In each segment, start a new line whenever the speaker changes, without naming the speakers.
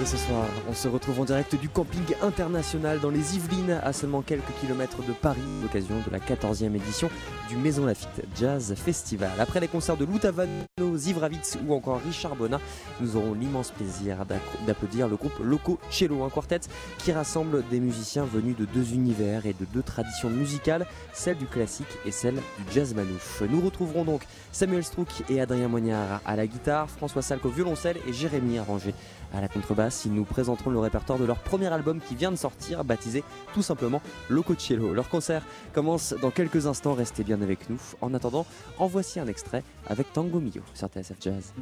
Et ce soir, on se retrouve en direct du camping international dans les Yvelines, à seulement quelques kilomètres de Paris, à l'occasion de la 14e édition du Maison Lafitte Jazz Festival. Après les concerts de Lou Tavano, Ziv Ravitz ou encore Richard Bonnat, nous aurons l'immense plaisir d'applaudir le groupe Loco Cello, un quartet qui rassemble des musiciens venus de deux univers et de deux traditions musicales, celle du classique et celle du jazz manouche. Nous retrouverons donc Samuel Strouk et Adrien Moignard à la guitare, François Salk au violoncelle et Jérémy Arrangé à la contrebasse. Ils nous présenteront le répertoire de leur premier album qui vient de sortir, baptisé tout simplement Loco Cello. Leur concert commence dans quelques instants, restez bien avec nous. En attendant, en voici un extrait avec Tango Mio sur TSF Jazz.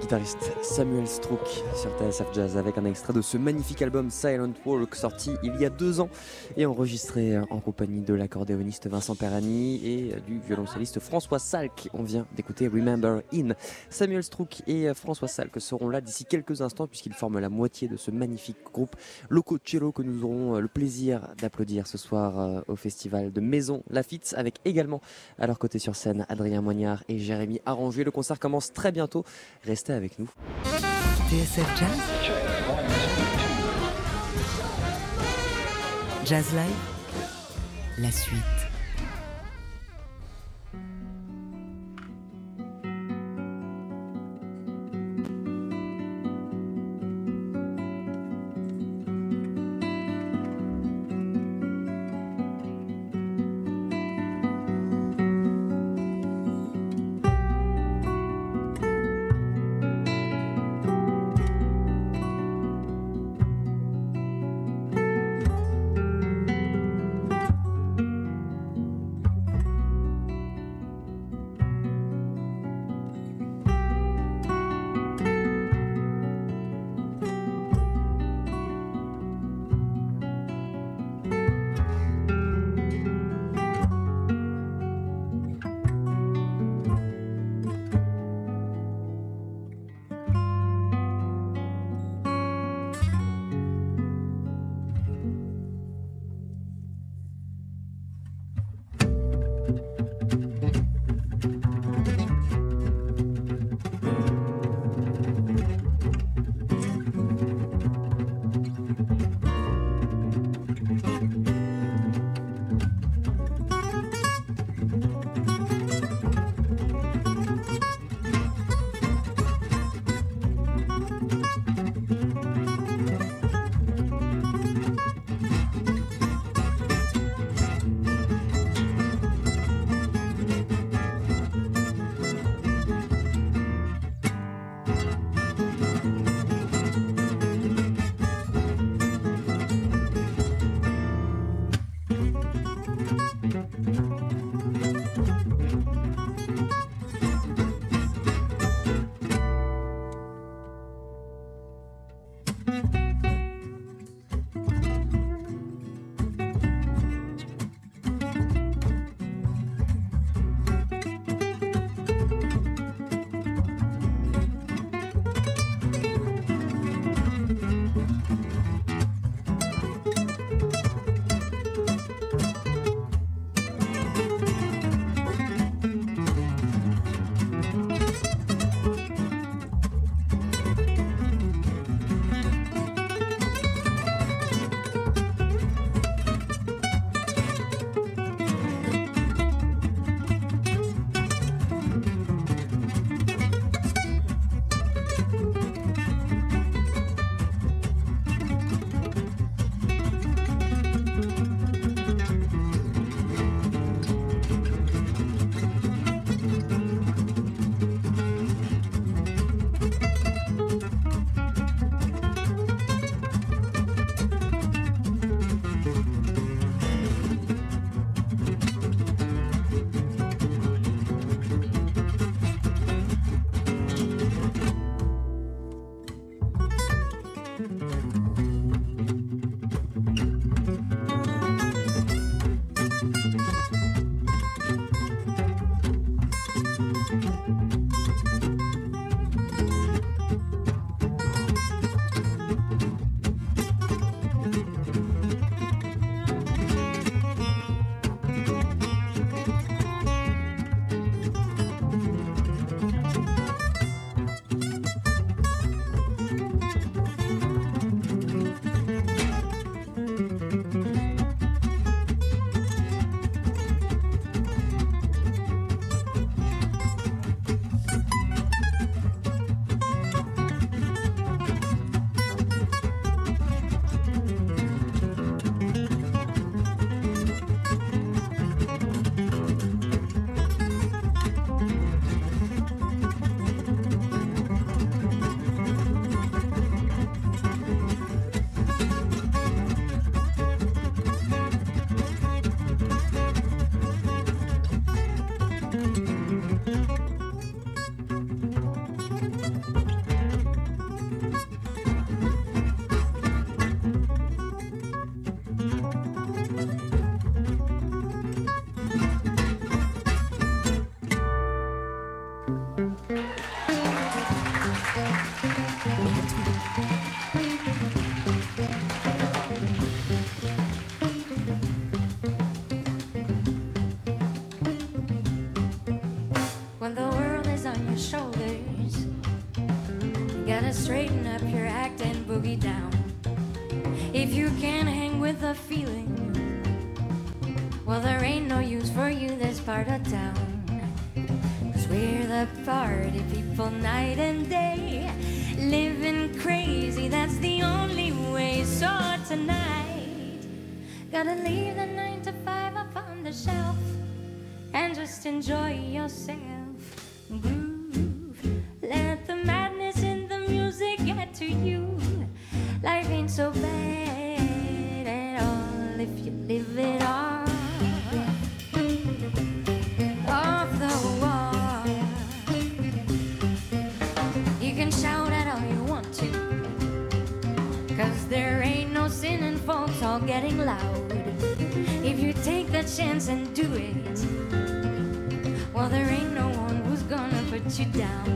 Guitariste Samuel Strouk sur TSF Jazz avec un extrait de ce magnifique album Silent Walk sorti il y a deux ans et enregistré en compagnie de l'accordéoniste Vincent Perani et du violoncelliste François Salk. On vient d'écouter Remember In. Samuel Strouk et François Salk seront là d'ici quelques instants puisqu'ils forment la moitié de ce magnifique groupe Loco Cello que nous aurons le plaisir d'applaudir ce soir euh, au festival de Maison Lafitte avec également à leur côté sur scène Adrien Moignard et Jérémy Arrangé. Le concert commence très bientôt. Restez avec nous.
TSF Jazz Jazz Live La suite.
Gotta leave the nine to five up on the shelf and just enjoy yourself. Groove, let the madness in the music get to you. Life ain't so bad at all if you live it off. Chance and do it, well, there ain't no one who's gonna put you down.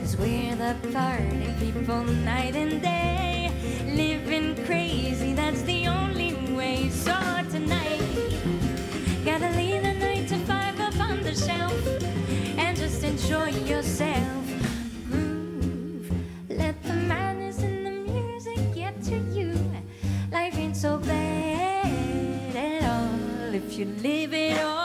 Cause we're the party people night and day. Living crazy, that's the only way. So tonight, gotta leave the nine to five up on the shelf and just enjoy yourself. You live it all.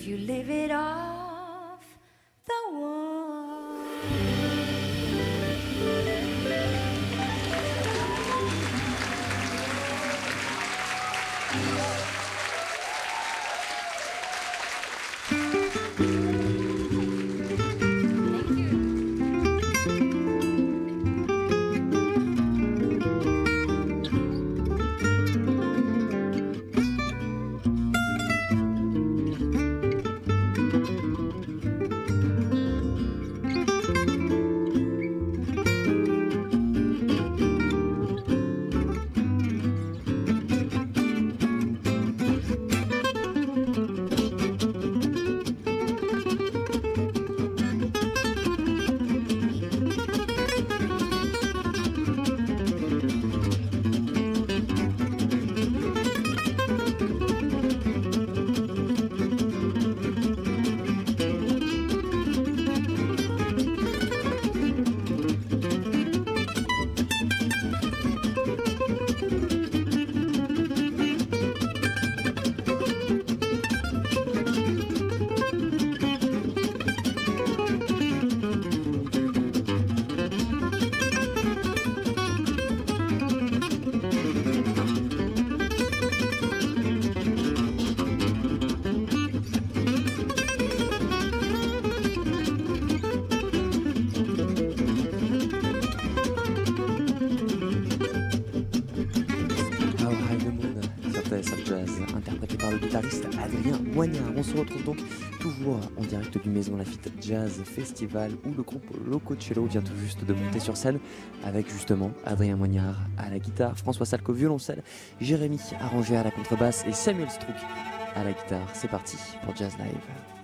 If you live it
se retrouve donc toujours en direct du Maison Lafitte Jazz Festival où le groupe Loco Cello vient tout juste de monter sur scène avec justement Adrien Moignard à la guitare, François Salco violoncelle, Jérémy arrangé à la contrebasse et Samuel Strouk à la guitare. C'est parti pour Jazz Live.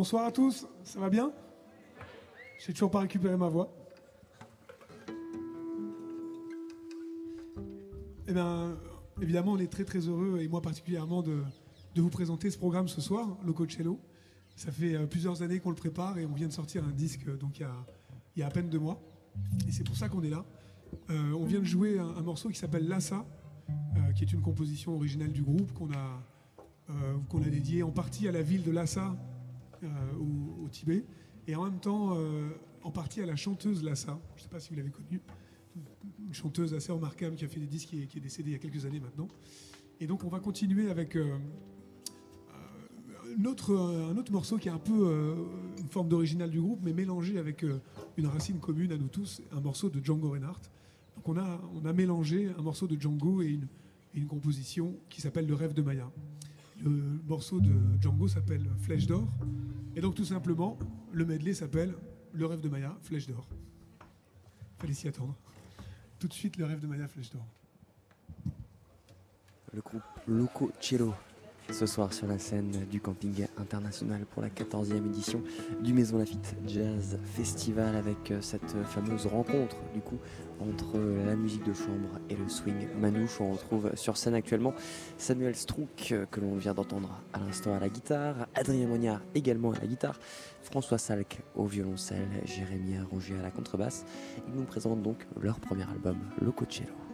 Bonsoir à tous, ça va bien? J'ai toujours pas récupéré ma voix. Eh bien, évidemment, on est très très heureux, et moi particulièrement, de, vous présenter ce programme ce soir, Loco Cello. Ça fait euh, plusieurs années qu'on le prépare et on vient de sortir un disque euh, donc il y a, à peine deux mois. Et c'est pour ça qu'on est là. Euh, on vient de jouer un, morceau qui s'appelle Lassa, qui est une composition originale du groupe qu'on a, qu'on a dédié en partie à la ville de euh, au, au Tibet et en même temps euh, en partie à la chanteuse Lhasa. Je ne sais pas si vous l'avez connue, une chanteuse assez remarquable qui a fait des disques est, qui est décédée il y a quelques années maintenant. Et donc on va continuer avec euh, un autre, un autre morceau qui est un peu euh, une forme d'original du groupe, mais mélangé avec euh, une racine commune à nous tous, un morceau de Django Reinhardt. Donc on a, on a mélangé un morceau de Django et une, et une composition qui s'appelle Le rêve de Maya. Le morceau de Django s'appelle Flèche d'or. Et donc tout simplement, le medley s'appelle Le rêve de Maya, Flèche d'or. Fallait s'y attendre. Tout de suite, Le rêve de Maya, Flèche d'or.
Le groupe Loco Cello ce soir sur la scène du camping international pour la 14e édition du Maison Lafitte Jazz Festival avec euh, cette fameuse rencontre du coup entre la musique de chambre et le swing manouche. On retrouve sur scène actuellement Samuel Strouk euh, que l'on vient d'entendre à l'instant à la guitare, Adrien Mognard également à la guitare, François Salk au violoncelle, Jérémy Rongier à la contrebasse. Ils nous présentent donc leur premier album Loco Cello.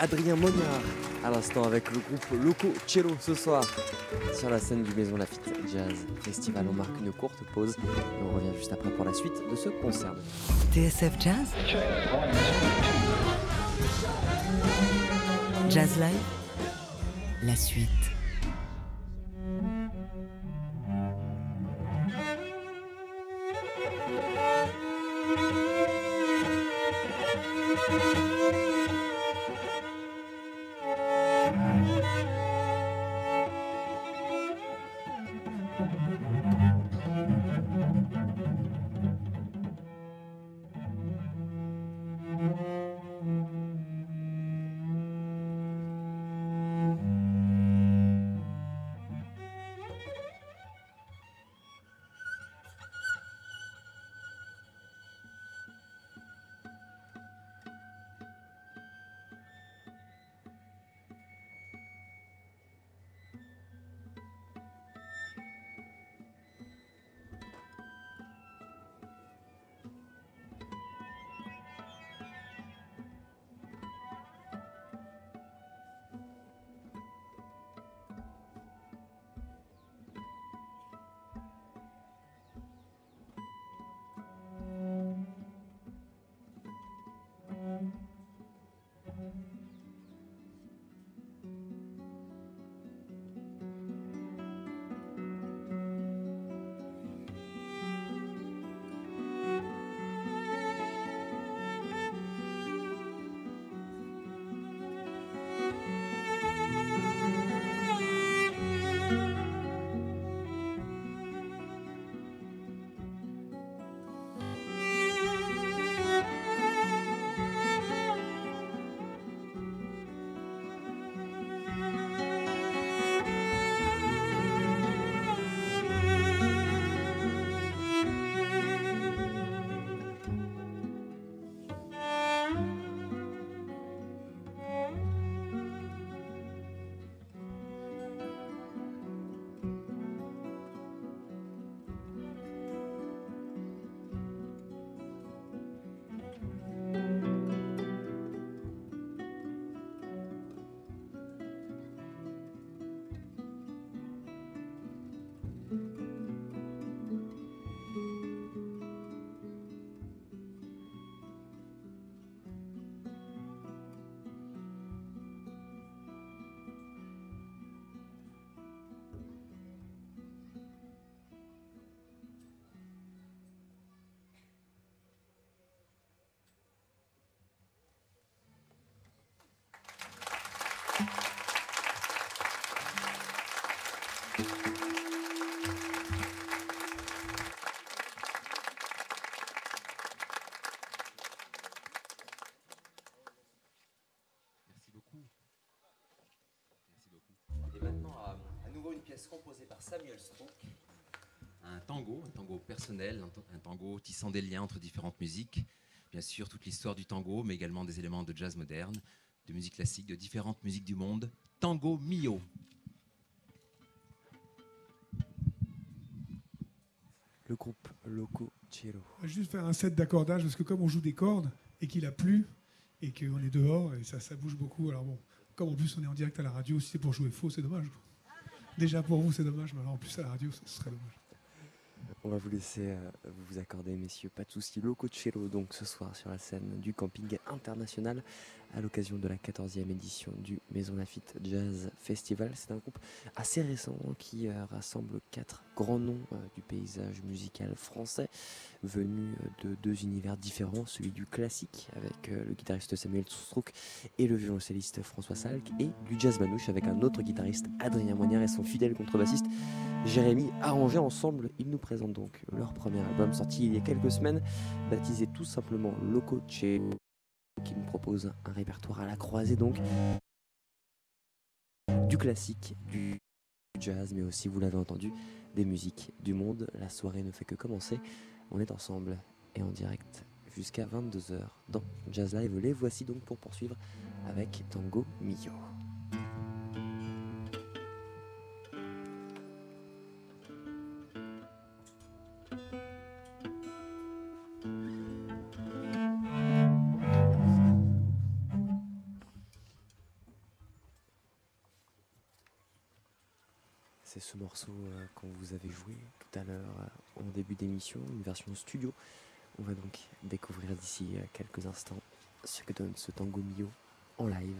Adrien Mognard à l'instant avec le groupe Loco Cello ce soir sur la scène du Maison Lafitte Jazz Festival. On marque une courte pause et on revient juste après pour la suite de ce concert.
TSF Jazz Jazz Live La suite.
Composée par Samuel
un tango, un tango personnel, un tango tissant des liens entre différentes musiques. Bien sûr, toute l'histoire du tango, mais également des éléments de jazz moderne, de musique classique, de différentes musiques du monde. Tango Mio.
Le groupe Loco Cello.
On va juste faire un set d'accordage parce que comme on joue des cordes et qu'il a plu et qu'on est dehors et ça, ça bouge beaucoup. Alors bon, comme en plus on est en direct à la radio, si c'est pour jouer faux, c'est dommage. Déjà pour vous c'est dommage, mais alors en plus à la radio, ce serait dommage.
On va vous laisser euh, vous accorder, messieurs, pas de soucis. Loco Cello, donc ce soir sur la scène du camping international à l'occasion de la 14e édition du Maison Lafitte Jazz Festival. C'est un groupe assez récent qui euh, rassemble quatre grands noms euh, du paysage musical français venus euh, de deux univers différents, celui du classique avec euh, le guitariste Samuel Strouk et le violoncelliste François Salk et du jazz manouche avec un autre guitariste Adrien Moignard et son fidèle contrebassiste Jérémy arrangés ensemble. Ils nous présentent donc leur premier album sorti il y a quelques semaines, baptisé tout simplement Loco Cello, qui nous propose un répertoire à la croisée donc du classique, du jazz, mais aussi, vous l'avez entendu, des musiques du monde. La soirée ne fait que commencer. On est ensemble et en direct jusqu'à 22h dans Jazz Live. Les voici donc pour poursuivre avec Tango Mio. Morceau euh, qu'on vous avait joué tout à l'heure euh, en début d'émission, une version studio. On va donc découvrir d'ici euh, quelques instants ce que donne ce tango mio en live.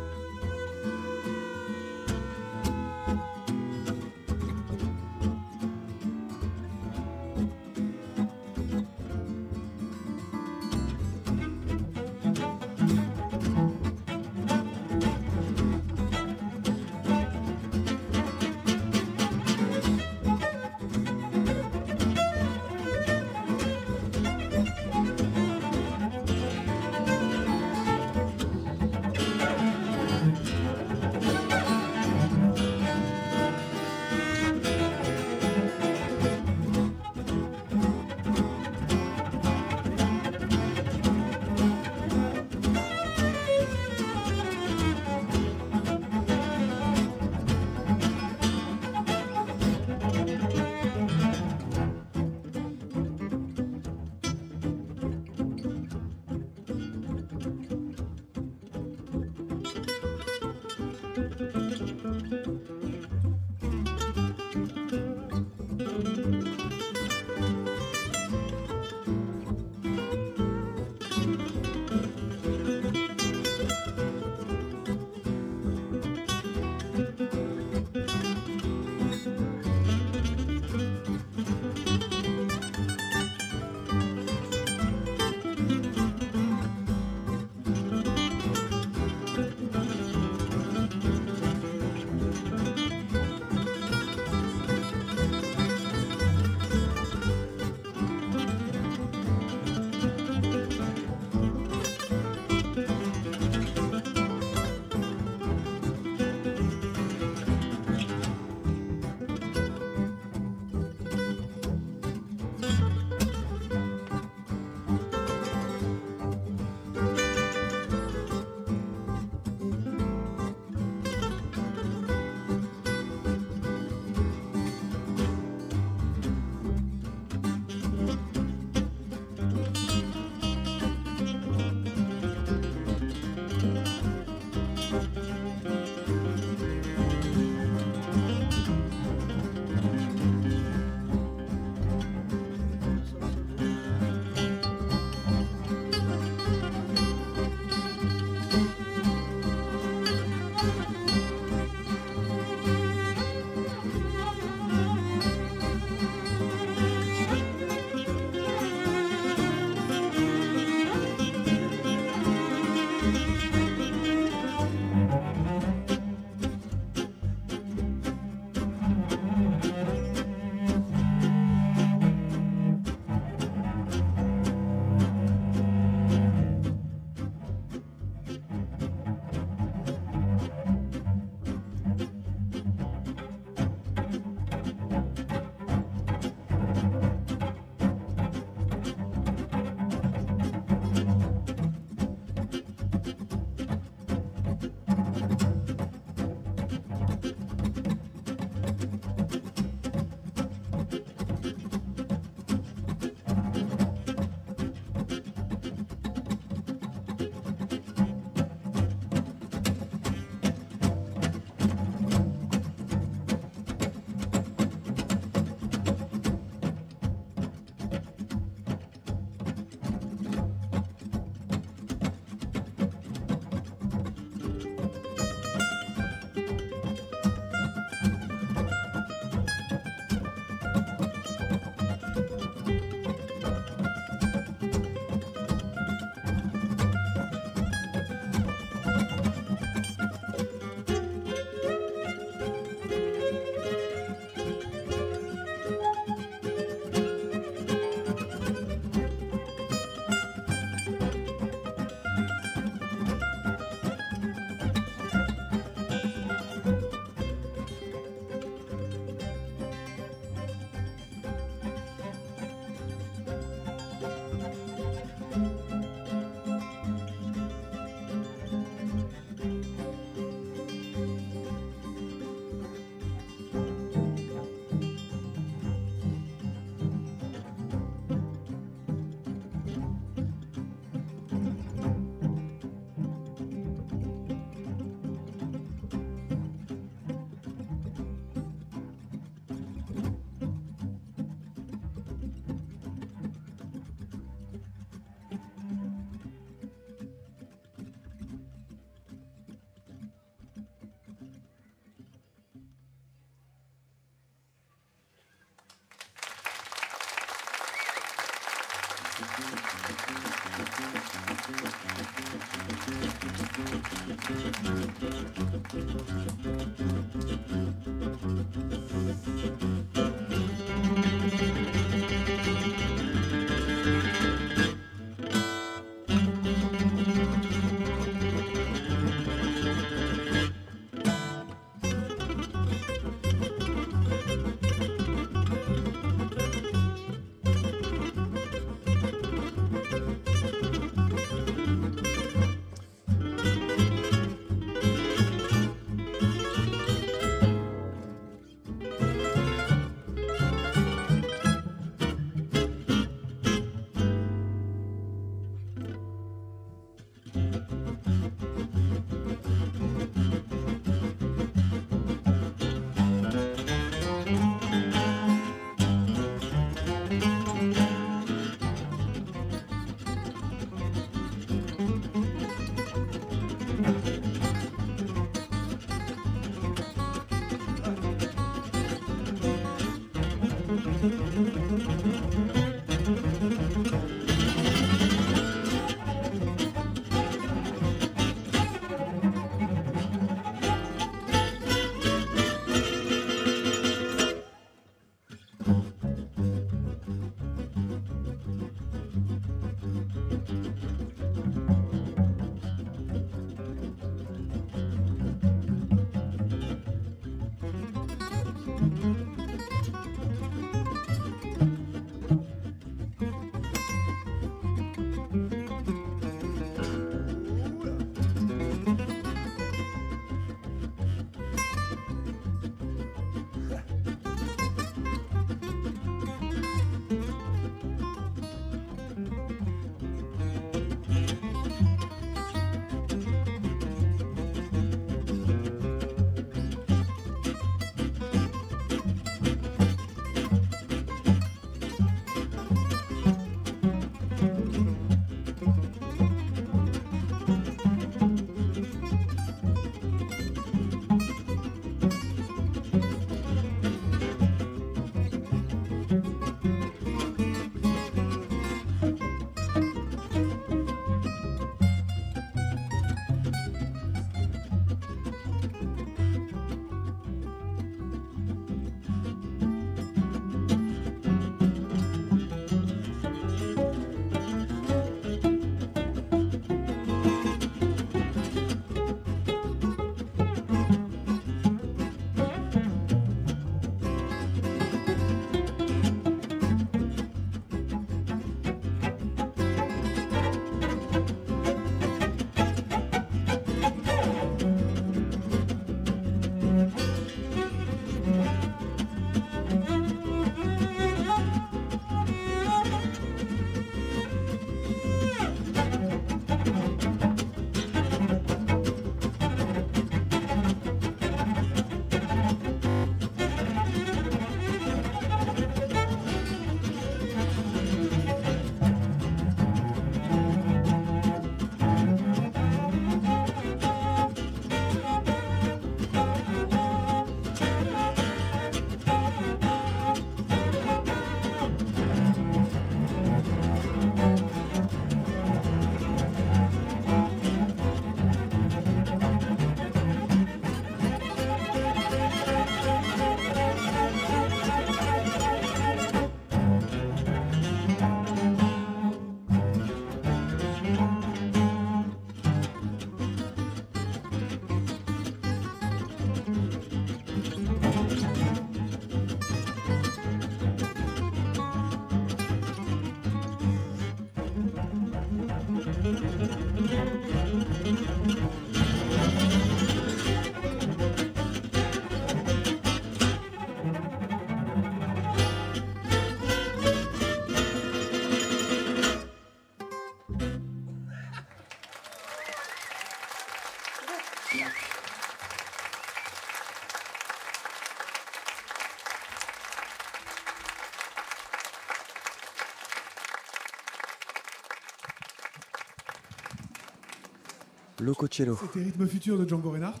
Lococello
C'était Rythme Futur de Django Reinhardt.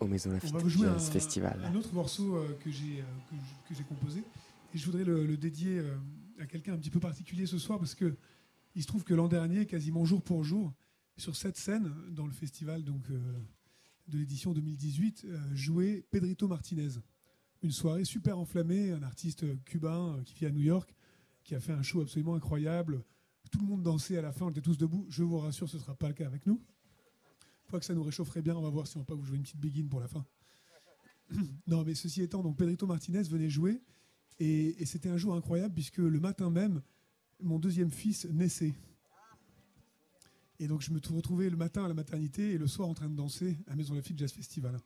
au Maison
On
Lafitte
va vous jouer
Jazz
un,
Festival.
un autre morceau euh, que j'ai euh, composé. Et je voudrais le, le dédier euh, à quelqu'un un petit peu particulier ce soir parce que il se trouve que l'an dernier, quasiment jour pour jour, sur cette scène, dans le festival donc, euh, de l'édition 2018, euh, jouait Pedrito Martinez. Une soirée super enflammée, un artiste cubain euh, qui vit à New York, qui a fait un show absolument incroyable. Tout le monde dansait à la fin, on était tous debout. Je vous rassure, ce ne sera pas le cas avec nous. Fois que ça nous réchaufferait bien, on va voir si on va pas vous jouer une petite begin pour la fin. non, mais ceci étant, donc Pedrito Martinez venait jouer. Et, c'était un jour incroyable puisque le matin même, mon deuxième fils naissait. Et donc je me retrouvé le matin à la maternité et le soir en train de danser à Maison Lafitte Jazz Festival.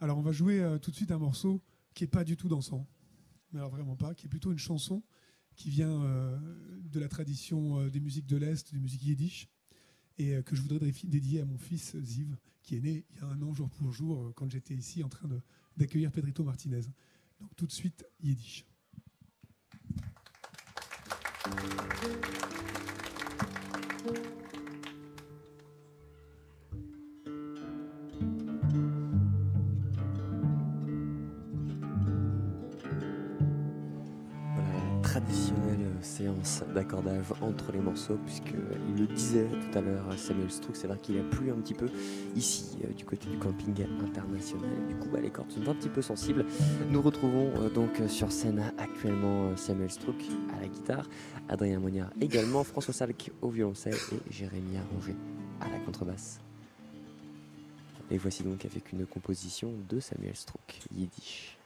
Alors on va jouer euh, tout de suite un morceau qui est pas du tout dansant, mais alors vraiment pas, qui est plutôt une chanson qui vient euh, de la tradition euh, des musiques de l'Est, des musiques yiddish, et euh, que je voudrais dédier à mon fils Ziv, qui est né il y a un an jour pour jour, euh, quand j'étais ici en train d'accueillir Pedrito Martinez. Donc tout de suite yiddish.
D'accordage entre les morceaux, puisqu'il le disait tout à l'heure, Samuel Strouk, c'est vrai qu'il a plu un petit peu ici, euh, du côté du camping international. Du coup, bah, les cordes sont un petit peu sensibles. Nous retrouvons euh, donc euh, sur scène actuellement Samuel Strouk à la guitare, Adrien Mognard également, François Salk au violoncelle et Jérémy Arranger à la contrebasse. Et voici donc avec une composition de Samuel Strouk, Yiddish.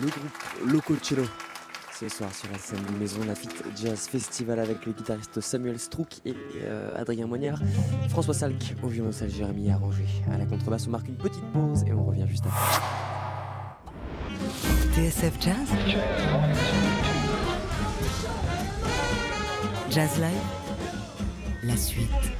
Le groupe Loco Cello ce soir sur la scène du Maison Lafitte Jazz Festival avec le guitariste Samuel Strouk et euh, Adrien Moignard, François Salk au violoncelle Jérémy Arrangé. À la contrebasse, on marque une petite pause et on revient juste après.
TSF Jazz Jazz Live La suite.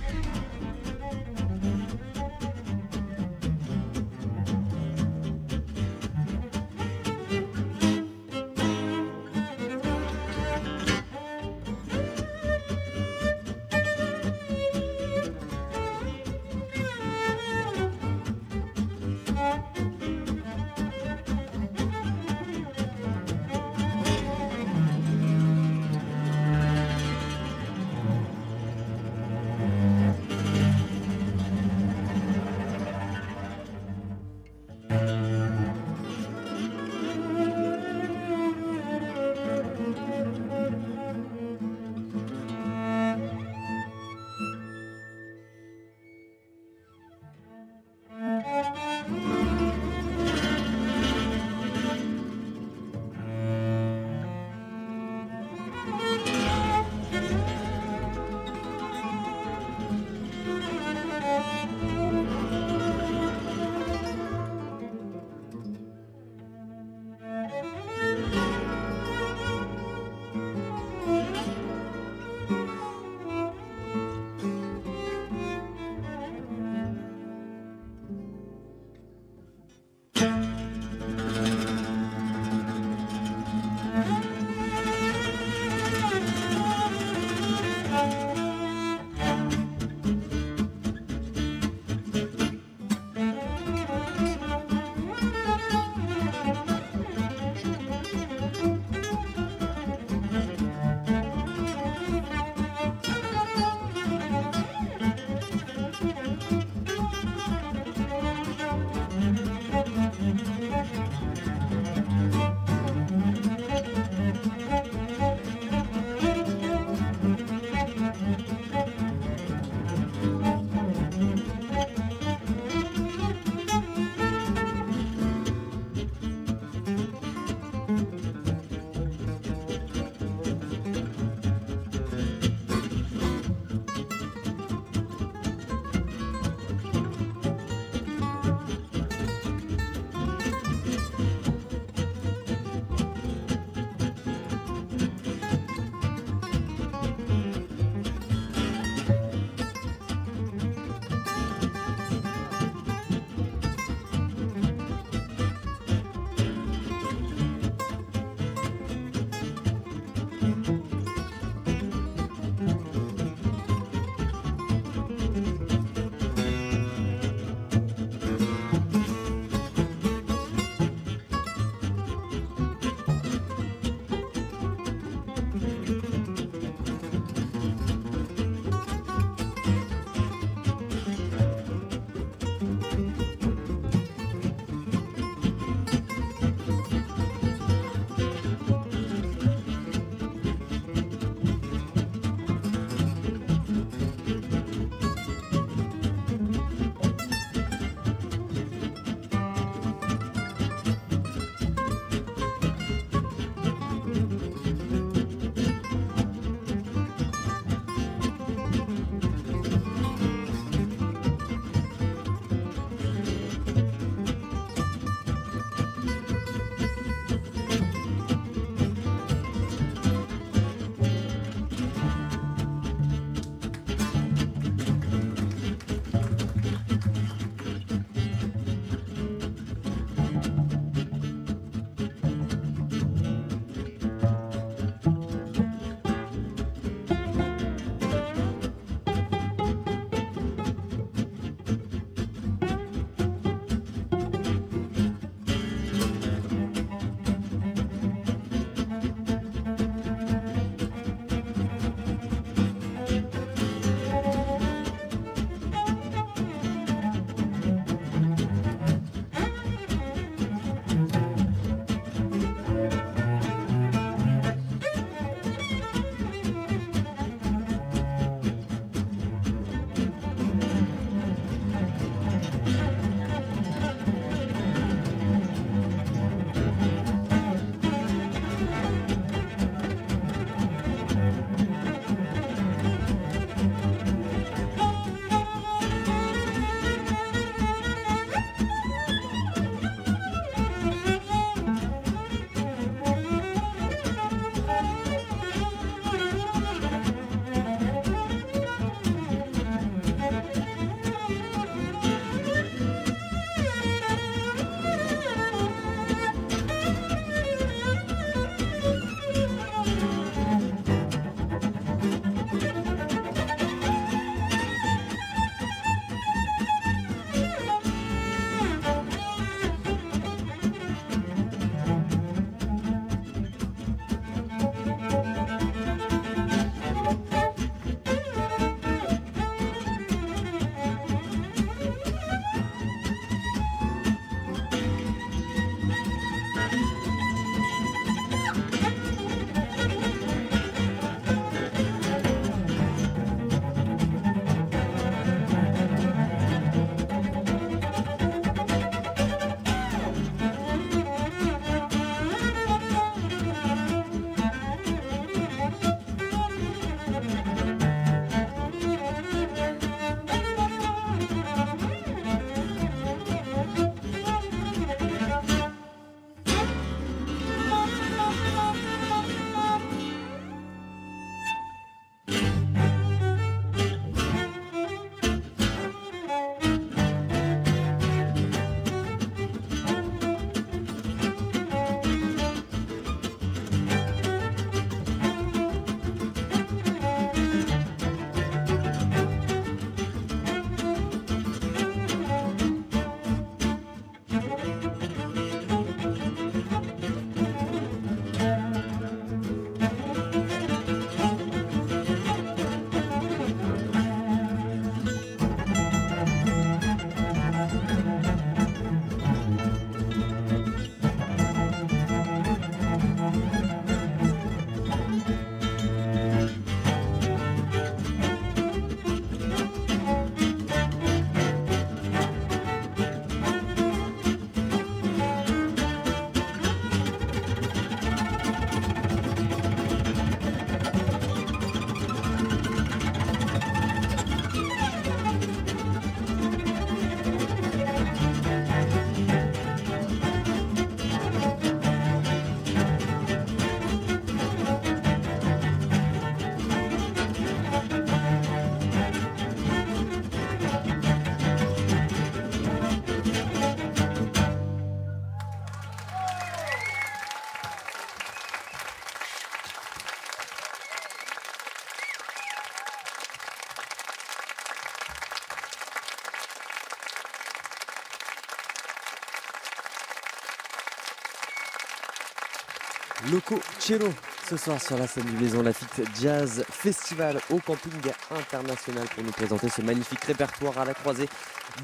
Loco Cello ce soir sur la scène du Maison Lafitte Jazz Festival au camping international pour nous présenter ce magnifique répertoire à la croisée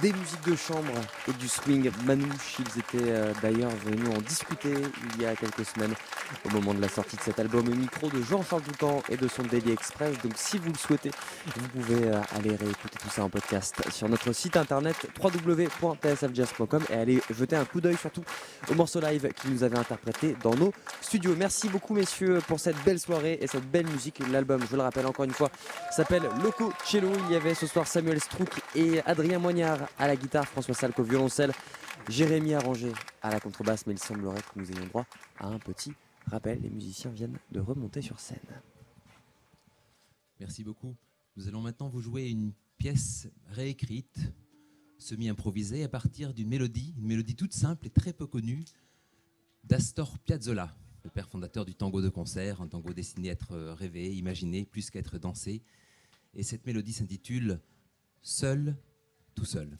des musiques de chambre et du swing manouche. Ils étaient euh, d'ailleurs venus en discuter il y a quelques semaines au moment de la sortie de cet album au micro de Jean-Charles Doucan et de son Daily Express. Donc si vous le souhaitez, vous pouvez euh, aller réécouter tout ça en podcast sur notre site internet www.tsfjazz.com et aller jeter un coup d'œil surtout au morceau live qu'ils nous avaient interprété dans nos studios. Merci beaucoup messieurs pour cette belle soirée et cette belle musique. L'album, je le rappelle encore une fois, s'appelle Loco Cello. Il y avait ce soir Samuel Strouk et Adrien Moignard à la guitare, François Salco au violoncelle, Jérémy Arrangé à la contrebasse, mais il semblerait que nous ayons droit à un petit rappel. Les musiciens viennent de remonter sur scène.
Merci beaucoup. Nous allons maintenant vous jouer une pièce réécrite, semi-improvisée à partir d'une mélodie, une mélodie toute simple et très peu connue d'Astor Piazzolla, le père fondateur du tango de concert, un tango destiné à être rêvé, imaginé, plus qu'à être dansé. Et cette mélodie s'intitule Seul tout seul.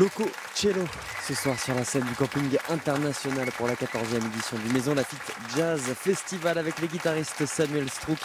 Loco Cello ce soir sur la scène du camping international pour la 14e édition du Maison Lafitte Jazz Festival avec les guitaristes Samuel Strouk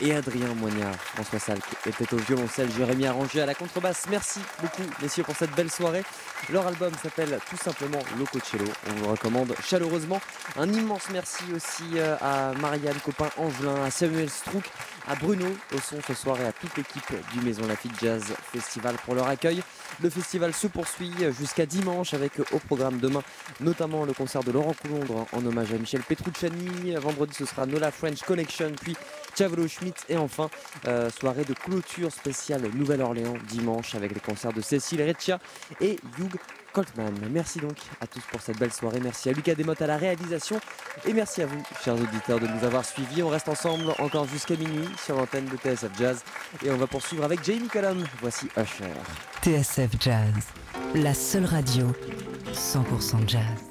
et Adrien Moignard. François Salk était au violoncelle, Jérémy Arrangé à la contrebasse. Merci beaucoup messieurs pour cette belle soirée. Leur album s'appelle tout simplement Loco Cello. On vous recommande chaleureusement. Un immense merci aussi euh, à Marianne Copin Angelin, à Samuel Strouk, à Bruno au son ce soir et à toute l'équipe du Maison Lafitte Jazz Festival pour leur accueil. Le festival se poursuit jusqu'à dimanche avec au programme demain notamment le concert de Laurent Coulondre en hommage à Michel Petrucciani. Vendredi ce sera Nola French Connection puis Chavelo Schmidt et enfin euh, soirée de clôture spéciale Nouvelle-Orléans dimanche avec les concerts de Cécile Reccia et Hugh Coltman. Merci donc à tous pour cette belle soirée. Merci à Lucas Desmottes à la réalisation. Et merci à vous, chers auditeurs, de nous avoir suivis. On reste ensemble encore jusqu'à minuit sur l'antenne de TSF Jazz. Et on va poursuivre avec Jamie Cullum. Voici Usher.
TSF Jazz, la seule radio 100% jazz.